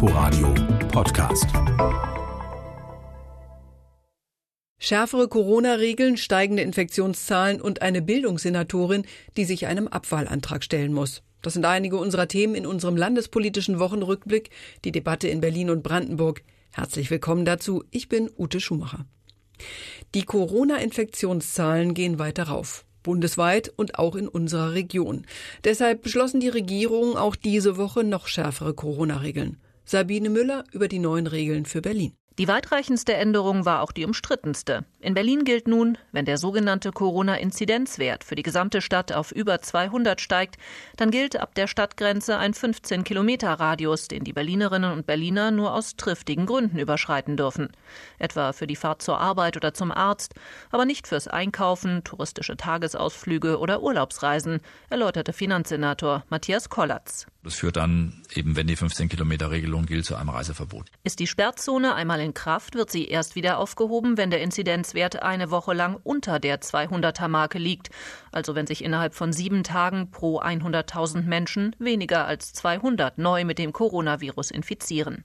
Inforadio Podcast. Schärfere Corona-Regeln, steigende Infektionszahlen und eine Bildungssenatorin, die sich einem Abwahlantrag stellen muss. Das sind einige unserer Themen in unserem landespolitischen Wochenrückblick, die Debatte in Berlin und Brandenburg. Herzlich willkommen dazu. Ich bin Ute Schumacher. Die Corona-Infektionszahlen gehen weiter rauf bundesweit und auch in unserer Region. Deshalb beschlossen die Regierungen auch diese Woche noch schärfere Corona-Regeln. Sabine Müller über die neuen Regeln für Berlin. Die weitreichendste Änderung war auch die umstrittenste. In Berlin gilt nun, wenn der sogenannte Corona-Inzidenzwert für die gesamte Stadt auf über 200 steigt, dann gilt ab der Stadtgrenze ein 15-Kilometer-Radius, den die Berlinerinnen und Berliner nur aus triftigen Gründen überschreiten dürfen. Etwa für die Fahrt zur Arbeit oder zum Arzt, aber nicht fürs Einkaufen, touristische Tagesausflüge oder Urlaubsreisen, erläuterte Finanzsenator Matthias Kollatz. Das führt dann eben, wenn die 15-Kilometer-Regelung gilt, zu einem Reiseverbot. Ist die Sperrzone einmal in Kraft, wird sie erst wieder aufgehoben, wenn der Inzidenzwert eine Woche lang unter der 200er-Marke liegt. Also wenn sich innerhalb von sieben Tagen pro 100.000 Menschen weniger als 200 neu mit dem Coronavirus infizieren.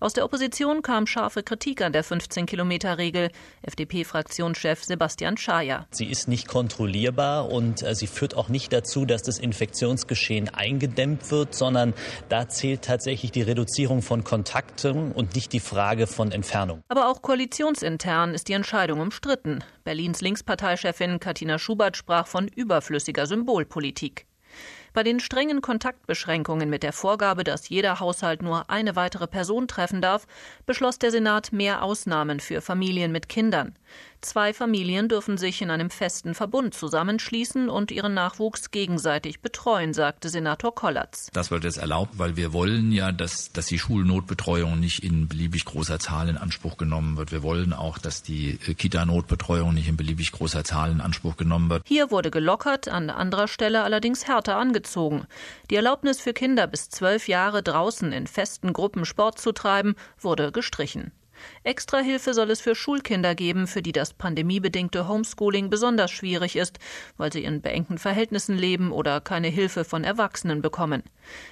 Aus der Opposition kam scharfe Kritik an der 15-Kilometer-Regel. FDP-Fraktionschef Sebastian Schaja. Sie ist nicht kontrollierbar und äh, sie führt auch nicht dazu, dass das Infektionsgeschehen eingedämmt wird, sondern da zählt tatsächlich die Reduzierung von Kontakten und nicht die Frage von Entfernung. Aber auch koalitionsintern ist die Entscheidung umstritten. Berlins Linksparteichefin Katina Schubert sprach von überflüssiger Symbolpolitik. Bei den strengen Kontaktbeschränkungen mit der Vorgabe, dass jeder Haushalt nur eine weitere Person treffen darf, beschloss der Senat mehr Ausnahmen für Familien mit Kindern. Zwei Familien dürfen sich in einem festen Verbund zusammenschließen und ihren Nachwuchs gegenseitig betreuen, sagte Senator Kollatz. Das wird jetzt erlaubt, weil wir wollen ja, dass, dass die Schulnotbetreuung nicht in beliebig großer Zahl in Anspruch genommen wird. Wir wollen auch, dass die Kita-Notbetreuung nicht in beliebig großer Zahl in Anspruch genommen wird. Hier wurde gelockert, an anderer Stelle allerdings härter angezogen. Die Erlaubnis für Kinder bis zwölf Jahre draußen in festen Gruppen Sport zu treiben, wurde gestrichen. Extrahilfe soll es für Schulkinder geben, für die das pandemiebedingte Homeschooling besonders schwierig ist, weil sie in beengten Verhältnissen leben oder keine Hilfe von Erwachsenen bekommen.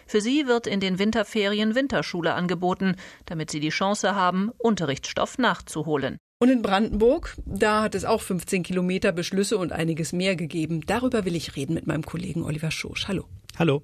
Für sie wird in den Winterferien Winterschule angeboten, damit sie die Chance haben, Unterrichtsstoff nachzuholen. Und in Brandenburg, da hat es auch 15 Kilometer Beschlüsse und einiges mehr gegeben. Darüber will ich reden mit meinem Kollegen Oliver Schosch. Hallo. Hallo.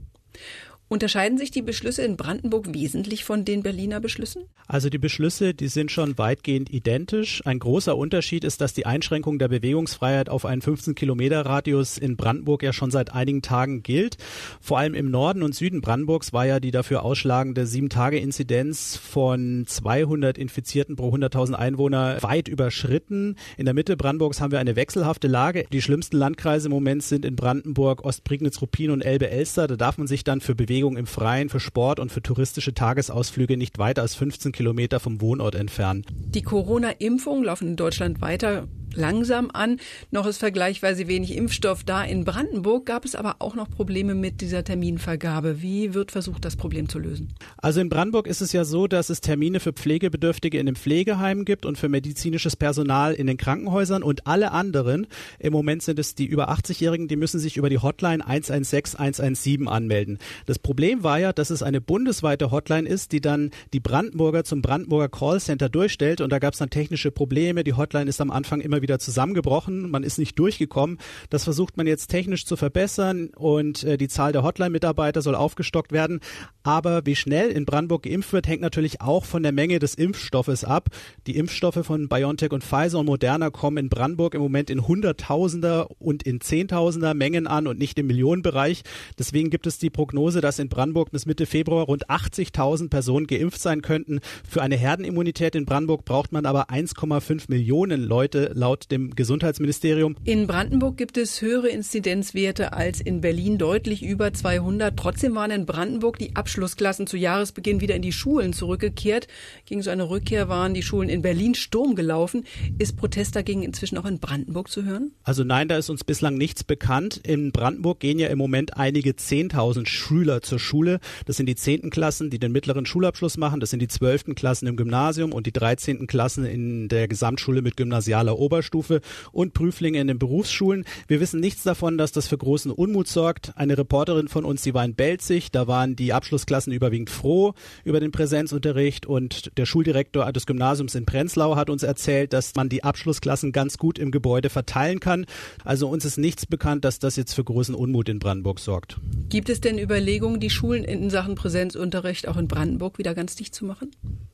Unterscheiden sich die Beschlüsse in Brandenburg wesentlich von den Berliner Beschlüssen? Also die Beschlüsse, die sind schon weitgehend identisch. Ein großer Unterschied ist, dass die Einschränkung der Bewegungsfreiheit auf einen 15 Kilometer Radius in Brandenburg ja schon seit einigen Tagen gilt. Vor allem im Norden und Süden Brandenburgs war ja die dafür ausschlagende sieben Tage Inzidenz von 200 Infizierten pro 100.000 Einwohner weit überschritten. In der Mitte Brandenburgs haben wir eine wechselhafte Lage. Die schlimmsten Landkreise im Moment sind in Brandenburg, Ostprignitz, Ruppin und Elbe-Elster. Da darf man sich dann für Bewegung Bewegung im Freien, für Sport und für touristische Tagesausflüge nicht weiter als 15 Kilometer vom Wohnort entfernen. Die Corona-Impfungen laufen in Deutschland weiter langsam an. Noch ist vergleichsweise wenig Impfstoff da. In Brandenburg gab es aber auch noch Probleme mit dieser Terminvergabe. Wie wird versucht, das Problem zu lösen? Also in Brandenburg ist es ja so, dass es Termine für Pflegebedürftige in den Pflegeheimen gibt und für medizinisches Personal in den Krankenhäusern und alle anderen. Im Moment sind es die über 80-Jährigen, die müssen sich über die Hotline 116 117 anmelden. Das Problem war ja, dass es eine bundesweite Hotline ist, die dann die Brandenburger zum Brandenburger Callcenter durchstellt und da gab es dann technische Probleme. Die Hotline ist am Anfang immer wieder zusammengebrochen, man ist nicht durchgekommen. Das versucht man jetzt technisch zu verbessern und äh, die Zahl der Hotline-Mitarbeiter soll aufgestockt werden. Aber wie schnell in Brandenburg geimpft wird, hängt natürlich auch von der Menge des Impfstoffes ab. Die Impfstoffe von BioNTech und Pfizer und Moderna kommen in Brandenburg im Moment in Hunderttausender und in Zehntausender Mengen an und nicht im Millionenbereich. Deswegen gibt es die Prognose, dass in Brandenburg bis Mitte Februar rund 80.000 Personen geimpft sein könnten. Für eine Herdenimmunität in Brandenburg braucht man aber 1,5 Millionen Leute laut laut dem Gesundheitsministerium. In Brandenburg gibt es höhere Inzidenzwerte als in Berlin, deutlich über 200. Trotzdem waren in Brandenburg die Abschlussklassen zu Jahresbeginn wieder in die Schulen zurückgekehrt. Gegen so eine Rückkehr waren die Schulen in Berlin Sturm gelaufen. Ist Protest dagegen inzwischen auch in Brandenburg zu hören? Also nein, da ist uns bislang nichts bekannt. In Brandenburg gehen ja im Moment einige 10.000 Schüler zur Schule. Das sind die 10. Klassen, die den mittleren Schulabschluss machen. Das sind die 12. Klassen im Gymnasium und die 13. Klassen in der Gesamtschule mit gymnasialer Oberschule. Oberstufe und Prüflinge in den Berufsschulen. Wir wissen nichts davon, dass das für großen Unmut sorgt. Eine Reporterin von uns, die war in Belzig, da waren die Abschlussklassen überwiegend froh über den Präsenzunterricht und der Schuldirektor des Gymnasiums in Prenzlau hat uns erzählt, dass man die Abschlussklassen ganz gut im Gebäude verteilen kann. Also uns ist nichts bekannt, dass das jetzt für großen Unmut in Brandenburg sorgt. Gibt es denn Überlegungen, die Schulen in Sachen Präsenzunterricht auch in Brandenburg wieder ganz dicht zu machen?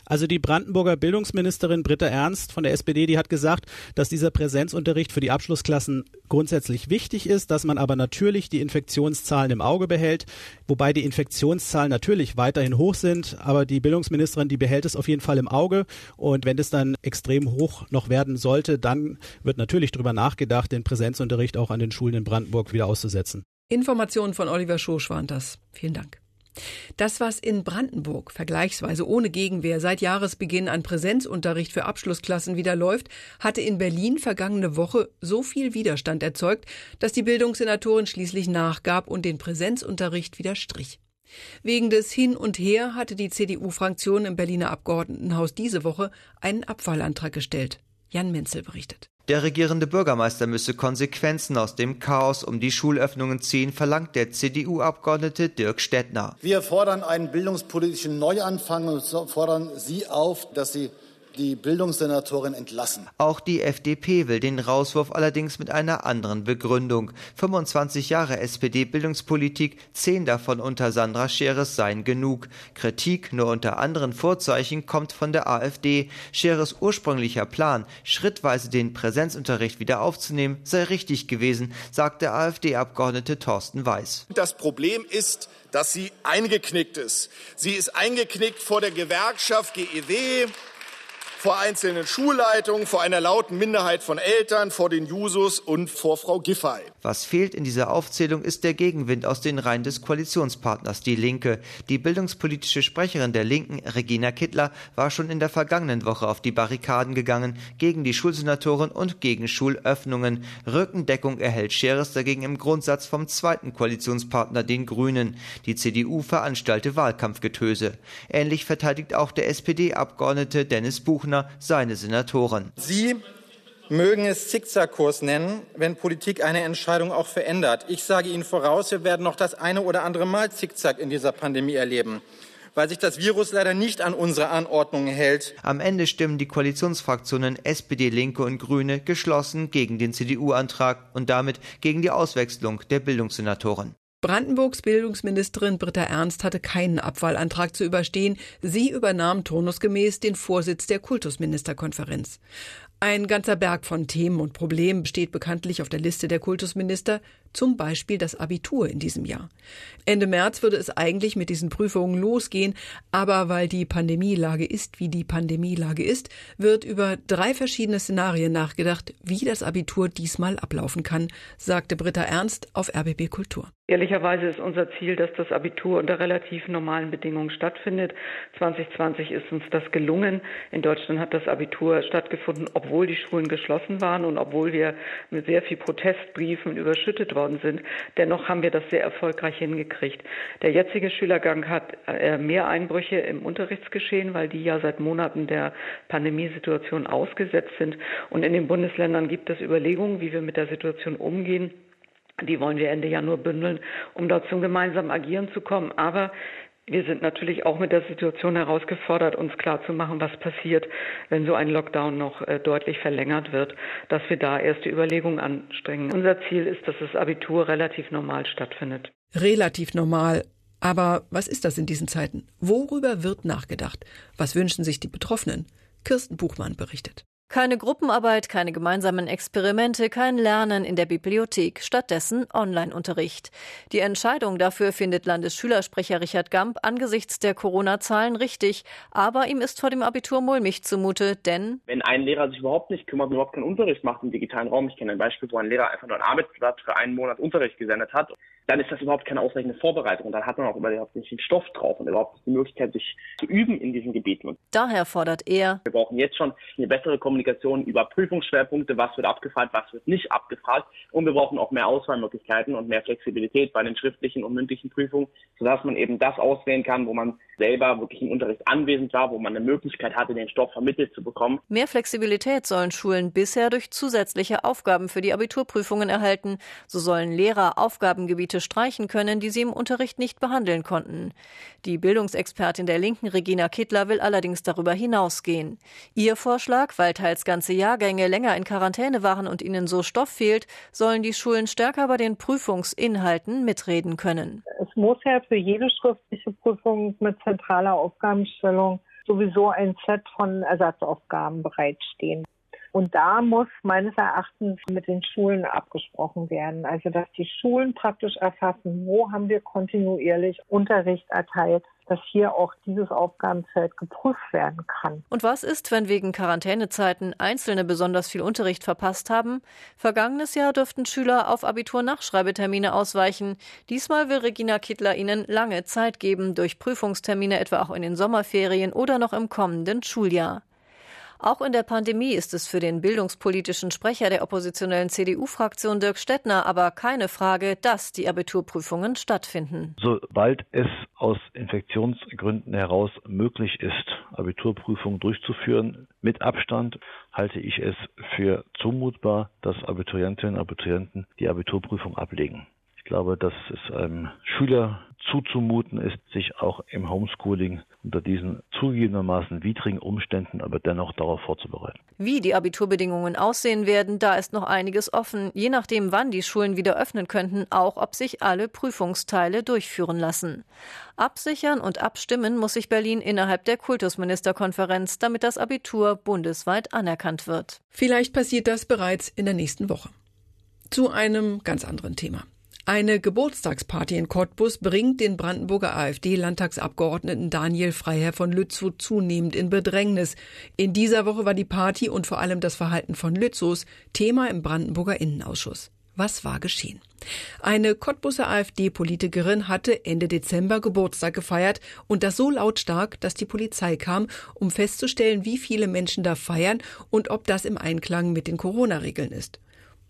Also die Brandenburger Bildungsministerin Britta Ernst von der SPD, die hat gesagt, dass dieser Präsenzunterricht für die Abschlussklassen grundsätzlich wichtig ist, dass man aber natürlich die Infektionszahlen im Auge behält, wobei die Infektionszahlen natürlich weiterhin hoch sind, aber die Bildungsministerin, die behält es auf jeden Fall im Auge und wenn es dann extrem hoch noch werden sollte, dann wird natürlich darüber nachgedacht, den Präsenzunterricht auch an den Schulen in Brandenburg wieder auszusetzen. Informationen von Oliver Schosch waren das. Vielen Dank. Das, was in Brandenburg vergleichsweise ohne Gegenwehr seit Jahresbeginn an Präsenzunterricht für Abschlussklassen wieder läuft, hatte in Berlin vergangene Woche so viel Widerstand erzeugt, dass die Bildungssenatorin schließlich nachgab und den Präsenzunterricht wieder strich. Wegen des Hin und Her hatte die CDU-Fraktion im Berliner Abgeordnetenhaus diese Woche einen Abwahlantrag gestellt. Jan Menzel berichtet. Der regierende Bürgermeister müsse Konsequenzen aus dem Chaos um die Schulöffnungen ziehen, verlangt der CDU-Abgeordnete Dirk Stettner. Wir fordern einen bildungspolitischen Neuanfang und fordern Sie auf, dass Sie die Bildungssenatorin entlassen. Auch die FDP will den Rauswurf allerdings mit einer anderen Begründung. 25 Jahre SPD-Bildungspolitik, zehn davon unter Sandra Scheres seien genug. Kritik nur unter anderen Vorzeichen kommt von der AfD. Scheres ursprünglicher Plan, schrittweise den Präsenzunterricht wieder aufzunehmen, sei richtig gewesen, sagt der AfD-Abgeordnete Thorsten Weiß. Das Problem ist, dass sie eingeknickt ist. Sie ist eingeknickt vor der Gewerkschaft GEW, vor einzelnen Schulleitungen, vor einer lauten Minderheit von Eltern, vor den Jusos und vor Frau Giffey. Was fehlt in dieser Aufzählung ist der Gegenwind aus den Reihen des Koalitionspartners Die Linke. Die bildungspolitische Sprecherin der Linken, Regina Kittler, war schon in der vergangenen Woche auf die Barrikaden gegangen gegen die Schulsenatoren und gegen Schulöffnungen. Rückendeckung erhält Scheres dagegen im Grundsatz vom zweiten Koalitionspartner, den Grünen. Die CDU veranstalte Wahlkampfgetöse. Ähnlich verteidigt auch der SPD-Abgeordnete Dennis Buchner seine Senatoren. Sie mögen es Zickzackkurs nennen, wenn Politik eine Entscheidung auch verändert. Ich sage Ihnen voraus, wir werden noch das eine oder andere Mal Zickzack in dieser Pandemie erleben weil sich das Virus leider nicht an unsere Anordnungen hält. Am Ende stimmen die Koalitionsfraktionen SPD, Linke und Grüne geschlossen gegen den CDU-Antrag und damit gegen die Auswechslung der Bildungssenatoren. Brandenburgs Bildungsministerin Britta Ernst hatte keinen Abwahlantrag zu überstehen. Sie übernahm turnusgemäß den Vorsitz der Kultusministerkonferenz. Ein ganzer Berg von Themen und Problemen steht bekanntlich auf der Liste der Kultusminister, zum Beispiel das Abitur in diesem Jahr. Ende März würde es eigentlich mit diesen Prüfungen losgehen, aber weil die Pandemielage ist, wie die Pandemielage ist, wird über drei verschiedene Szenarien nachgedacht, wie das Abitur diesmal ablaufen kann, sagte Britta Ernst auf RBB Kultur. Ehrlicherweise ist unser Ziel, dass das Abitur unter relativ normalen Bedingungen stattfindet. 2020 ist uns das gelungen. In Deutschland hat das Abitur stattgefunden, obwohl die Schulen geschlossen waren und obwohl wir mit sehr viel Protestbriefen überschüttet worden sind. Dennoch haben wir das sehr erfolgreich hingekriegt. Der jetzige Schülergang hat äh, mehr Einbrüche im Unterrichtsgeschehen, weil die ja seit Monaten der Pandemiesituation ausgesetzt sind. Und in den Bundesländern gibt es Überlegungen, wie wir mit der Situation umgehen. Die wollen wir Ende Januar bündeln, um dort zum gemeinsamen Agieren zu kommen. Aber wir sind natürlich auch mit der Situation herausgefordert, uns klarzumachen, was passiert, wenn so ein Lockdown noch äh, deutlich verlängert wird, dass wir da erste Überlegungen anstrengen. Unser Ziel ist, dass das Abitur relativ normal stattfindet. Relativ normal. Aber was ist das in diesen Zeiten? Worüber wird nachgedacht? Was wünschen sich die Betroffenen? Kirsten Buchmann berichtet. Keine Gruppenarbeit, keine gemeinsamen Experimente, kein Lernen in der Bibliothek, stattdessen Online-Unterricht. Die Entscheidung dafür findet Landesschülersprecher Richard Gamp angesichts der Corona-Zahlen richtig, aber ihm ist vor dem Abitur mulmig zumute, denn wenn ein Lehrer sich überhaupt nicht kümmert und überhaupt keinen Unterricht macht im digitalen Raum, ich kenne ein Beispiel, wo ein Lehrer einfach nur ein Arbeitsblatt für einen Monat Unterricht gesendet hat, dann ist das überhaupt keine ausreichende Vorbereitung und dann hat man auch überhaupt nicht den Stoff drauf und überhaupt nicht die Möglichkeit, sich zu üben in diesen Gebieten. Daher fordert er, wir brauchen jetzt schon eine bessere Kommunikation Kommunikation über Prüfungsschwerpunkte, was wird abgefragt, was wird nicht abgefragt. Und wir brauchen auch mehr Auswahlmöglichkeiten und mehr Flexibilität bei den schriftlichen und mündlichen Prüfungen, sodass man eben das auswählen kann, wo man selber wirklich im Unterricht anwesend war, wo man eine Möglichkeit hatte, den Stoff vermittelt zu bekommen. Mehr Flexibilität sollen Schulen bisher durch zusätzliche Aufgaben für die Abiturprüfungen erhalten. So sollen Lehrer Aufgabengebiete streichen können, die sie im Unterricht nicht behandeln konnten. Die Bildungsexpertin der Linken Regina Kittler will allerdings darüber hinausgehen. Ihr Vorschlag, weil teils ganze Jahrgänge länger in Quarantäne waren und ihnen so Stoff fehlt, sollen die Schulen stärker bei den Prüfungsinhalten mitreden können. Es muss ja für jede schriftliche Prüfung mit zentraler Aufgabenstellung sowieso ein Set von Ersatzaufgaben bereitstehen. Und da muss meines Erachtens mit den Schulen abgesprochen werden. Also, dass die Schulen praktisch erfassen, wo haben wir kontinuierlich Unterricht erteilt, dass hier auch dieses Aufgabenfeld geprüft werden kann. Und was ist, wenn wegen Quarantänezeiten Einzelne besonders viel Unterricht verpasst haben? Vergangenes Jahr dürften Schüler auf Abitur-Nachschreibetermine ausweichen. Diesmal will Regina Kittler ihnen lange Zeit geben, durch Prüfungstermine etwa auch in den Sommerferien oder noch im kommenden Schuljahr. Auch in der Pandemie ist es für den bildungspolitischen Sprecher der oppositionellen CDU-Fraktion Dirk Stettner aber keine Frage, dass die Abiturprüfungen stattfinden. Sobald es aus Infektionsgründen heraus möglich ist, Abiturprüfungen durchzuführen mit Abstand, halte ich es für zumutbar, dass Abiturientinnen und Abiturienten die Abiturprüfung ablegen. Ich glaube, dass es einem Schüler zuzumuten ist, sich auch im Homeschooling unter diesen zugegebenermaßen widrigen Umständen aber dennoch darauf vorzubereiten. Wie die Abiturbedingungen aussehen werden, da ist noch einiges offen, je nachdem, wann die Schulen wieder öffnen könnten, auch ob sich alle Prüfungsteile durchführen lassen. Absichern und abstimmen muss sich Berlin innerhalb der Kultusministerkonferenz, damit das Abitur bundesweit anerkannt wird. Vielleicht passiert das bereits in der nächsten Woche. Zu einem ganz anderen Thema. Eine Geburtstagsparty in Cottbus bringt den Brandenburger AfD-Landtagsabgeordneten Daniel Freiherr von Lützow zunehmend in Bedrängnis. In dieser Woche war die Party und vor allem das Verhalten von Lützows Thema im Brandenburger Innenausschuss. Was war geschehen? Eine Cottbuser AfD-Politikerin hatte Ende Dezember Geburtstag gefeiert und das so lautstark, dass die Polizei kam, um festzustellen, wie viele Menschen da feiern und ob das im Einklang mit den Corona-Regeln ist.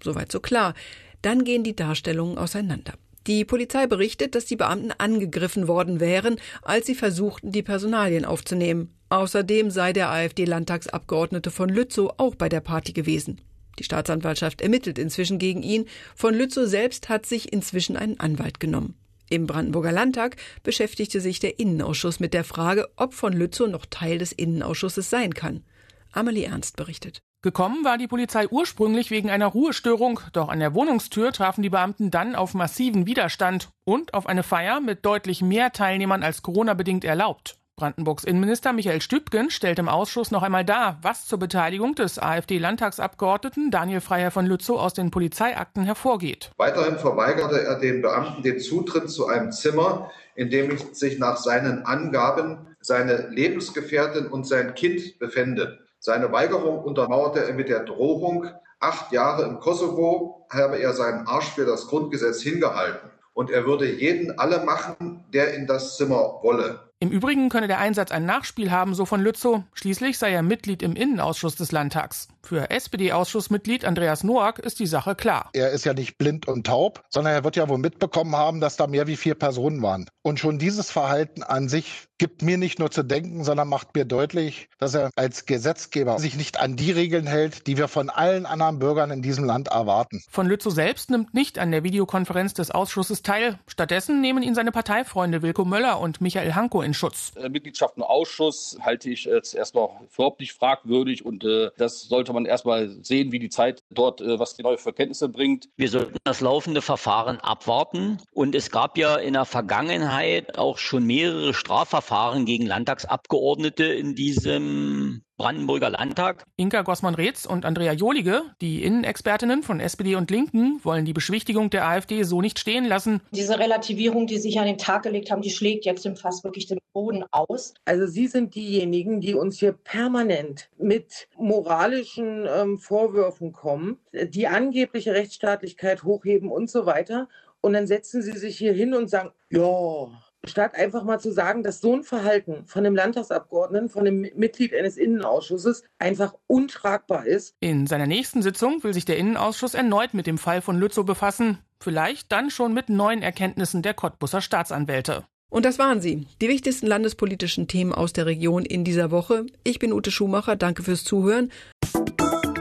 Soweit so klar. Dann gehen die Darstellungen auseinander. Die Polizei berichtet, dass die Beamten angegriffen worden wären, als sie versuchten, die Personalien aufzunehmen. Außerdem sei der AfD-Landtagsabgeordnete von Lützow auch bei der Party gewesen. Die Staatsanwaltschaft ermittelt inzwischen gegen ihn. Von Lützow selbst hat sich inzwischen einen Anwalt genommen. Im Brandenburger Landtag beschäftigte sich der Innenausschuss mit der Frage, ob von Lützow noch Teil des Innenausschusses sein kann. Amelie Ernst berichtet. Gekommen war die Polizei ursprünglich wegen einer Ruhestörung, doch an der Wohnungstür trafen die Beamten dann auf massiven Widerstand und auf eine Feier mit deutlich mehr Teilnehmern als Corona-bedingt erlaubt. Brandenburgs Innenminister Michael Stübgen stellt im Ausschuss noch einmal dar, was zur Beteiligung des AfD-Landtagsabgeordneten Daniel Freiherr von Lützow aus den Polizeiakten hervorgeht. Weiterhin verweigerte er den Beamten den Zutritt zu einem Zimmer, in dem sich nach seinen Angaben seine Lebensgefährtin und sein Kind befänden. Seine Weigerung untermauerte er mit der Drohung, acht Jahre im Kosovo habe er seinen Arsch für das Grundgesetz hingehalten und er würde jeden alle machen, der in das Zimmer wolle. Im Übrigen könne der Einsatz ein Nachspiel haben, so von Lützow. Schließlich sei er Mitglied im Innenausschuss des Landtags. Für SPD-Ausschussmitglied Andreas Noack ist die Sache klar. Er ist ja nicht blind und taub, sondern er wird ja wohl mitbekommen haben, dass da mehr wie vier Personen waren. Und schon dieses Verhalten an sich gibt mir nicht nur zu denken, sondern macht mir deutlich, dass er als Gesetzgeber sich nicht an die Regeln hält, die wir von allen anderen Bürgern in diesem Land erwarten. Von Lützow selbst nimmt nicht an der Videokonferenz des Ausschusses teil. Stattdessen nehmen ihn seine Parteifreunde Wilko Möller und Michael Hanko in Schutz. Äh, Mitgliedschaft im Ausschuss halte ich jetzt erstmal überhaupt nicht fragwürdig und äh, das sollte man erstmal sehen, wie die Zeit dort, äh, was die neue Verkenntnisse bringt. Wir sollten das laufende Verfahren abwarten und es gab ja in der Vergangenheit auch schon mehrere Strafverfahren gegen Landtagsabgeordnete in diesem Brandenburger Landtag. Inka Gossmann-Reetz und Andrea Jolige, die Innenexpertinnen von SPD und Linken, wollen die Beschwichtigung der AfD so nicht stehen lassen. Diese Relativierung, die Sie sich an den Tag gelegt haben, die schlägt jetzt im Fass wirklich den Boden aus. Also Sie sind diejenigen, die uns hier permanent mit moralischen ähm, Vorwürfen kommen, die angebliche Rechtsstaatlichkeit hochheben und so weiter. Und dann setzen Sie sich hier hin und sagen, ja, statt einfach mal zu sagen, dass so ein Verhalten von einem Landtagsabgeordneten, von einem Mitglied eines Innenausschusses einfach untragbar ist. In seiner nächsten Sitzung will sich der Innenausschuss erneut mit dem Fall von Lützow befassen. Vielleicht dann schon mit neuen Erkenntnissen der Cottbusser Staatsanwälte. Und das waren sie, die wichtigsten landespolitischen Themen aus der Region in dieser Woche. Ich bin Ute Schumacher, danke fürs Zuhören.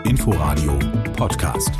Inforadio Podcast.